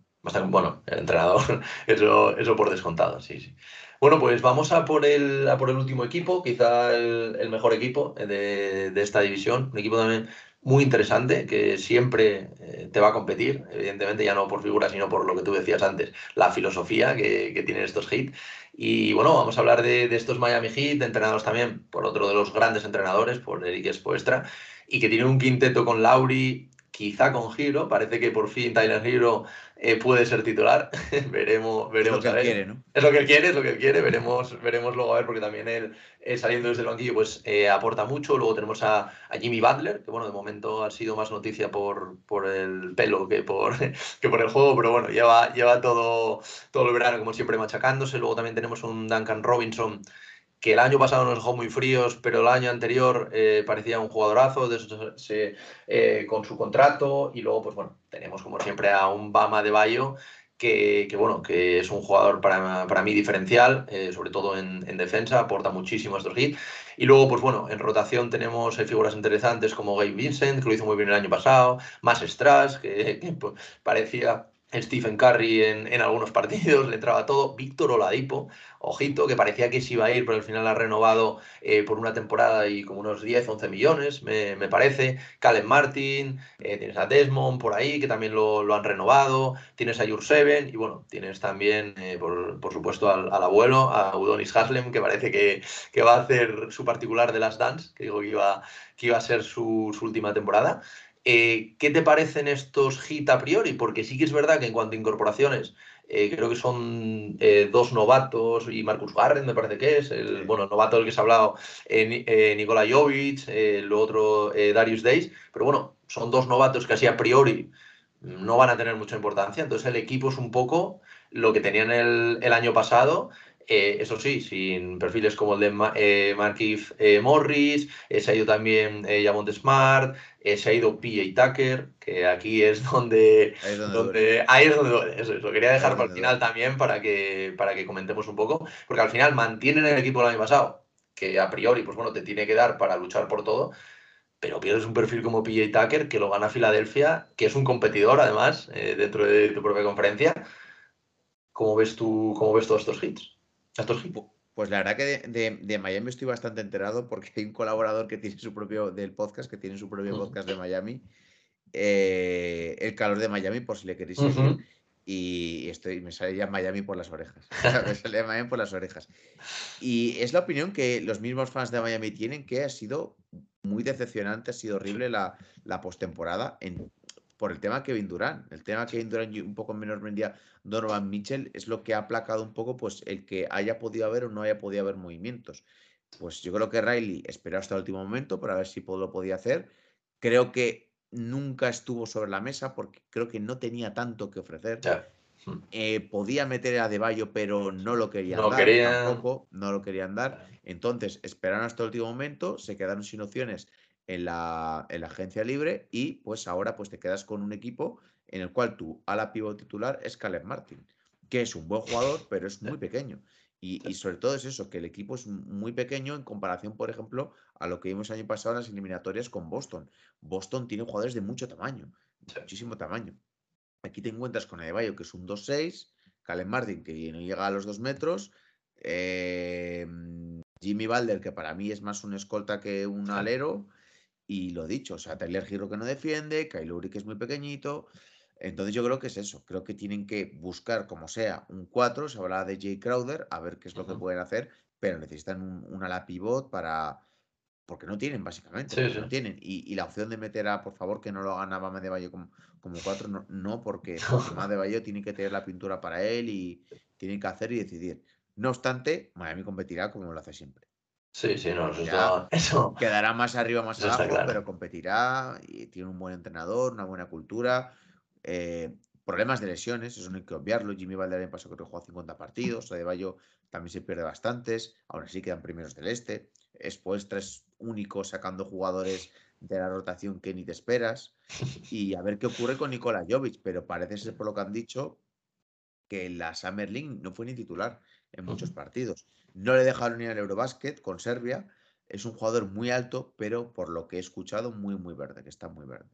bueno, el entrenador, eso, eso por descontado, sí, sí. Bueno, pues vamos a por el, por el último equipo, quizá el, mejor equipo de, esta división. Un equipo también muy interesante que siempre eh, te va a competir, evidentemente ya no por figuras, sino por lo que tú decías antes, la filosofía que, tienen estos Heat. Y bueno, vamos a hablar de, estos Miami Heat, entrenados también por otro de los grandes entrenadores, por Eric Spoestra, y que tienen un quinteto con Lauri, quizá con Giro, parece que por fin Tyler Giro eh, puede ser titular, veremos, veremos. Es lo que él quiere, ¿no? Es lo que él quiere, es lo que él quiere, veremos, veremos luego a ver, porque también él eh, saliendo desde el banquillo pues eh, aporta mucho, luego tenemos a, Jimmy Butler, que bueno, de momento ha sido más noticia por, por el pelo que por, que por el juego, pero bueno, lleva, lleva todo, todo el verano como siempre machacándose, luego también tenemos un Duncan Robinson que el año pasado nos dejó muy fríos, pero el año anterior eh, parecía un jugadorazo de eh, con su contrato. Y luego, pues bueno, tenemos como siempre a un Bama de Bayo, que, bueno, que es un jugador para, para mí diferencial, eh, sobre todo en, defensa, aporta muchísimo estos hits. Y luego, pues bueno, en rotación tenemos figuras interesantes como Gabe Vincent, que lo hizo muy bien el año pasado, más Strass, que, pues, parecía Stephen Curry en, algunos partidos, le entraba todo. Víctor Oladipo, ojito, que parecía que se iba a ir, pero al final ha renovado eh, por una temporada y como unos 10, 11 millones, me, parece. Calen Martin, eh, tienes a Desmond por ahí, que también lo, han renovado. Tienes a Seven y bueno, tienes también, eh, por, supuesto, al, abuelo, a Udonis Haslem, que parece que, va a hacer su particular de las Dance, que digo que iba, que iba a ser su, su última temporada. Eh, ¿Qué te parecen estos hits a priori? Porque sí que es verdad que en cuanto a incorporaciones, eh, creo que son eh, dos novatos y Marcus Garren me parece que es, el bueno, novato del que se ha hablado, Nikola Jovic, el otro Darius Days, pero bueno, son dos novatos que así a priori no van a tener mucha importancia, entonces el equipo es un poco lo que tenían el, el año pasado eh, eso sí, sin perfiles como el de eh, Marquis eh, Morris, se ha ido también Jamont Smart, se ha ido PJ Tucker, que aquí es donde. Ahí es donde, ahí es donde duele. Eso, lo quería dejar para el final también para que, para que comentemos un poco, porque al final mantienen el equipo del año pasado, que a priori, pues bueno, te tiene que dar para luchar por todo. Pero pierdes un perfil como PJ Tucker, que lo gana Filadelfia, que es un competidor además dentro de tu propia conferencia. ¿Cómo ves tú, cómo ves todos estos hits? Pues la verdad que de, Miami estoy bastante enterado porque hay un colaborador que tiene su propio del podcast, que tiene su propio podcast de Miami. Eh, el calor de Miami, por si le queréis seguir. Y estoy, me sale ya Miami por las orejas. me sale Miami por las orejas. Y es la opinión que los mismos fans de Miami tienen, que ha sido muy decepcionante, ha sido horrible la, la postemporada en por el tema Kevin Durant. El tema Kevin Durant y un poco en menor medida Donovan Mitchell es lo que ha aplacado un poco pues el que haya podido haber o no haya podido haber movimientos. Pues yo creo que Riley esperó hasta el último momento para ver si lo podía hacer. Creo que nunca estuvo sobre la mesa porque creo que no tenía tanto que ofrecer. Hmm. Eh, podía meter a Deballo, pero no lo querían no dar. Tampoco, no lo querían dar. Entonces, esperaron hasta el último momento, se quedaron sin opciones en la, agencia libre y pues ahora pues te quedas con un equipo en el cual tu ala pivot titular es Caleb Martin, que es un buen jugador, pero es muy pequeño. Y, sobre todo es eso, que el equipo es muy pequeño en comparación, por ejemplo, a lo que vimos el año pasado en las eliminatorias con Boston. Boston tiene jugadores de mucho tamaño, muchísimo tamaño. Aquí te encuentras con Adebayo, que es un 2-6, Caleb Martin, que no llega a los 2 metros, em, Jimmy Balder, que para mí es más un escolta que un alero, y lo dicho, o sea, Tyler Giro que no defiende, Kyle que es muy pequeñito. Entonces yo creo que es eso. Creo que tienen que buscar, como sea, un 4. Se habla de Jay Crowder, a ver qué es lo que pueden hacer, pero necesitan un, ala pivot para. Porque no tienen, básicamente. No tienen. Y, la opción de meter a, por favor, que no lo haga Nava de Bayo como, como 4, no, no porque, porque de Bayo tiene que tener la pintura para él y tiene que hacer y decidir. No obstante, Miami competirá como lo hace siempre. Sí, sí, no, eso, Quedará más arriba, más abajo, pero competirá y tiene un buen entrenador, una buena cultura. Eh, problemas de lesiones, eso no hay que obviarlo. Jimmy Valderrama pasó que jugó 50 partidos, Bayo también se pierde bastantes, aún así quedan primeros del este. Después tres únicos sacando jugadores de la rotación que ni te esperas. Y a ver qué ocurre con Nikola Jovic, pero parece ser por lo que han dicho que la Summer League no fue ni titular en muchos partidos. No le dejaron ir al Eurobasket con Serbia. Es un jugador muy alto, pero por lo que he escuchado, muy, muy verde, que está muy verde.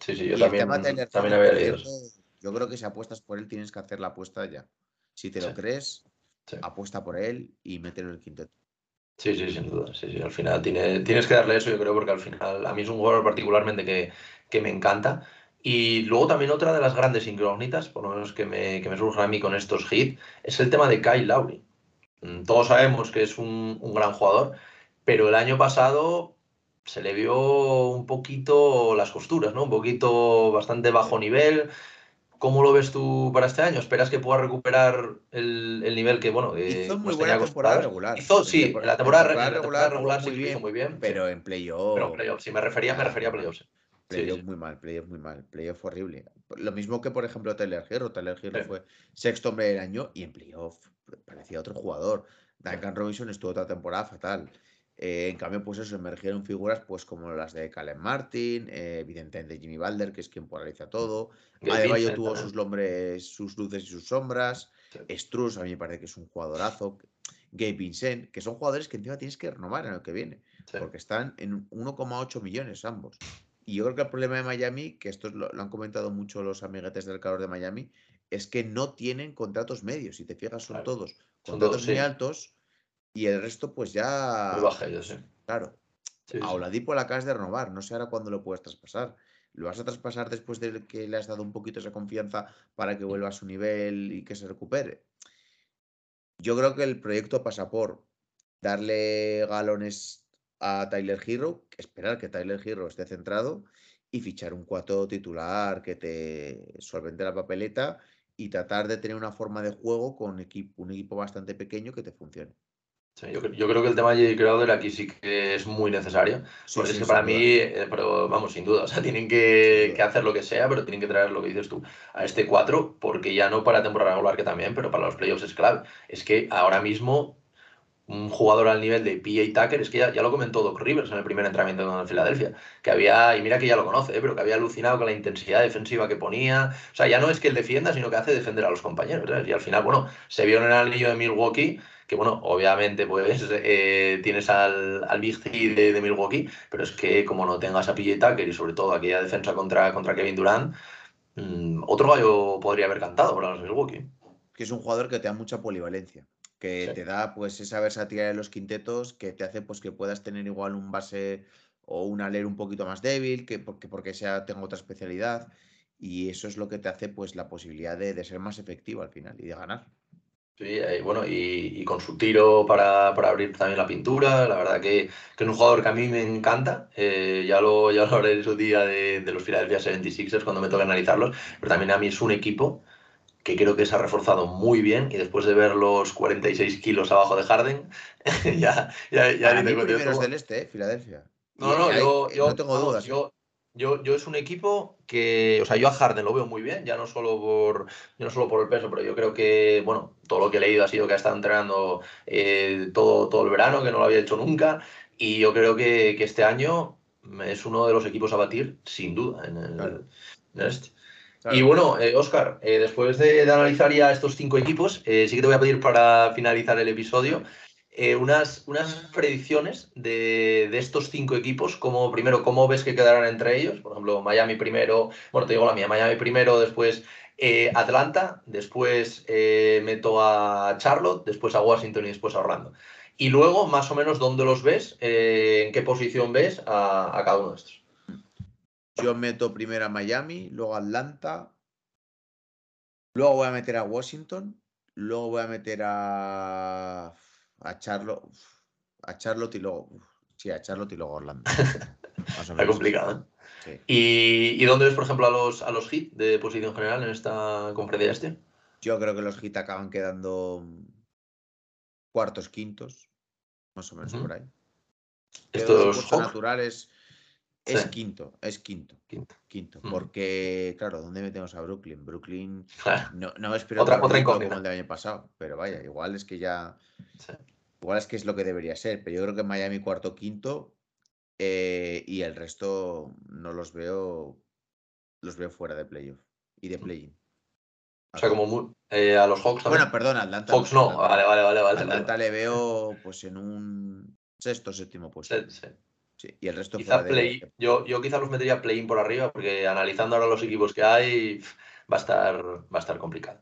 Sí, sí, yo también, había leído Yo creo que si apuestas por él, tienes que hacer la apuesta ya. Si te lo crees, apuesta por él y mételo en el quinteto. Sí, sí, sin duda. Sí, sí. Al final tiene, tienes que darle eso, yo creo, porque al final a mí es un jugador particularmente que, que me encanta. Y luego también otra de las grandes incógnitas, por lo menos que me, que me surgen a mí con estos hits, es el tema de Kyle Lowry. Mm, todos sabemos que es un, gran jugador, pero el año pasado se le vio un poquito las costuras, ¿no? Un poquito bastante bajo nivel. ¿Cómo lo ves tú para este año? ¿Esperas que pueda recuperar el, nivel que, bueno, hizo muy buena temporada regular. Hizo, sí, la temporada, regular, sí muy hizo muy bien. Pero en playoff. Pero en playoff, sí, me refería, me refería a playoffs. Playoff muy mal, playoff muy mal, playoff horrible. Lo mismo que, por ejemplo, Tyler Hero. Tyler Hero fue sexto hombre del año y en playoff parecía otro jugador. Duncan Robinson estuvo otra temporada fatal. Eh, en cambio, pues eso, emergieron figuras pues como las de Caleb Martin, eh, evidentemente Jimmy Balder, que es quien polariza todo. Adebayo tuvo sus nombres, sus luces y sus sombras. Struz, a mí me parece que es un jugadorazo. Gabe Vincent, que son jugadores que encima tienes que renovar en el que viene, porque están en 1,8 millones ambos Y yo creo que el problema de Miami, que esto lo, han comentado mucho los amiguetes del calor de Miami, es que no tienen contratos medios. Si te fijas, son todos contratos muy altos y el resto, pues ya. Muy baja, sí. Claro. a Oladipo la acabas de renovar, no sé ahora cuándo lo puedes traspasar. ¿Lo vas a traspasar después de que le has dado un poquito esa confianza para que vuelva a su nivel y que se recupere? Yo creo que el proyecto pasa por darle galones a Tyler Hero, esperar que Tyler Hero esté centrado y fichar un cuatro titular que te solvente la papeleta y tratar de tener una forma de juego con equipo, un equipo bastante pequeño que te funcione yo, creo que el tema de Crowder aquí sí que es muy necesario. es que para mí, eh, pero vamos, sin duda, o sea, tienen que, hacer lo que sea, pero tienen que traer lo que dices tú a este 4, porque ya no para temporada regular que también, pero para los playoffs es clave. Es que ahora mismo un jugador al nivel de PA Tucker, es que ya, lo comentó Doc Rivers en el primer entrenamiento en Filadelfia, que había, y mira que ya lo conoce, eh, pero que había alucinado con la intensidad defensiva que ponía. O sea, ya no es que él defienda, sino que hace defender a los compañeros. Y al final, bueno, se vio en el anillo de Milwaukee que bueno, obviamente pues eh, tienes al, al Big Three de, Milwaukee, pero es que como no tengas a PJ Tucker y sobre todo aquella defensa contra, contra Kevin Durant, mm, otro gallo podría haber cantado para los Milwaukee. Que es un jugador que te da mucha polivalencia, que te da pues esa versatilidad de los quintetos, que te hace pues que puedas tener igual un base o un aler un poquito más débil, que porque, porque sea, tenga otra especialidad, y eso es lo que te hace pues la posibilidad de, de ser más efectivo al final y de ganar. Sí, eh, bueno, y, con su tiro para, abrir también la pintura, la verdad que, es un jugador que a mí me encanta, eh, ya, lo, ya lo haré en su día de, los Philadelphia 76ers cuando me toque analizarlos, pero también a mí es un equipo que creo que se ha reforzado muy bien y después de ver los 46 kilos abajo de Harden, ya, ya, ya primeros del este, eh, Filadelfia. No, no, yo, yo, no tengo dudas. Yo, yo, yo es un equipo que, o sea, yo a Harden lo veo muy bien, ya no solo por, no solo por el peso, pero yo creo que, bueno, todo lo que he leído ha sido que ha estado entrenando eh, todo, todo el verano, que no lo había hecho nunca, y yo creo que, que este año es uno de los equipos a batir, sin duda, en el, este. Y bueno, Oscar, eh, eh, después de, de, analizar ya estos cinco equipos, sí que te voy a pedir para finalizar el episodio eh, unas, unas predicciones de, estos cinco equipos, como primero, cómo ves que quedarán entre ellos, por ejemplo, Miami primero, bueno, te digo la mía, Miami primero, después eh, Atlanta, después eh, meto a Charlotte, después a Washington y después a Orlando. Y luego, más o menos, ¿dónde los ves? ¿En qué posición ves a, a, cada uno de estos? Yo meto primero a Miami, luego a Atlanta, luego voy a meter a Washington, luego voy a meter a a Charlotte, a Charlotte y luego, sí, a Charlotte y luego Orlando. Está complicado. ¿eh? ¿Y, dónde ves, por ejemplo, a los, a los hit de posición general en esta conferencia este? Yo creo que los hit acaban quedando cuartos, quintos, más o menos por ahí. Estos naturales es quinto, es quinto. Quinto. quinto Porque, claro, ¿dónde metemos a Brooklyn? Brooklyn no, no espero otra, otra como el del año pasado, pero vaya, igual es que ya. Igual es que es lo que debería ser, pero yo creo que Miami cuarto, quinto eh, y el resto no los veo, los veo fuera de playoff y de play-in. O sea, como eh, a los Hawks también. Bueno, perdón, Atlanta. Hawks no, vale, vale, vale. vale Atlanta le veo pues en un sexto, séptimo puesto. Sí, sí. Sí, y el resto quizá play, yo, yo quizá los metería play-in por arriba, porque analizando ahora los equipos que hay, va a estar, va a estar complicado.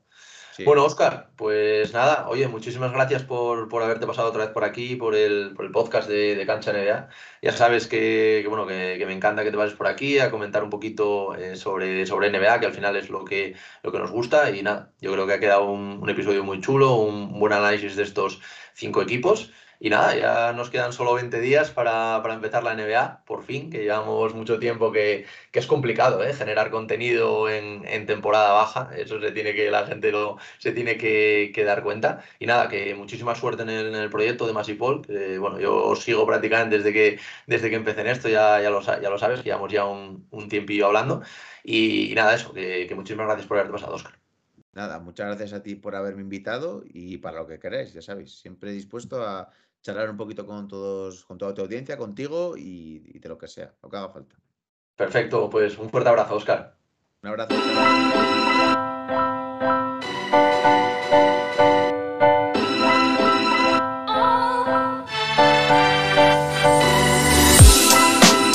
Bueno, Oscar, pues nada, oye, muchísimas gracias por, por, haberte pasado otra vez por aquí, por el, por el podcast de, de, Cancha NBA. Ya sabes que, bueno, que, me encanta que te vayas por aquí a comentar un poquito eh, sobre, sobre NBA, que al final es lo que, lo que nos gusta. Y nada, yo creo que ha quedado un, un episodio muy chulo, un buen análisis de estos cinco equipos. Y nada, ya nos quedan solo 20 días para, empezar la NBA, por fin, que llevamos mucho tiempo que, es complicado ¿eh? generar contenido en, temporada baja, eso se tiene que, la gente lo, se tiene que, dar cuenta. Y nada, que muchísima suerte en el, proyecto de Masipol, que bueno, yo sigo prácticamente desde que, desde que empecé en esto, ya, ya, lo, ya lo sabes, llevamos ya un, un tiempillo hablando. Y, nada, eso, que, que muchísimas gracias por haberte pasado, Oscar. Nada, muchas gracias a ti por haberme invitado y para lo que queréis, ya sabéis, siempre dispuesto a charlar un poquito con todos, con toda tu audiencia, contigo y, de lo que sea, lo que haga falta. Perfecto, pues un fuerte abrazo, Oscar. Un abrazo.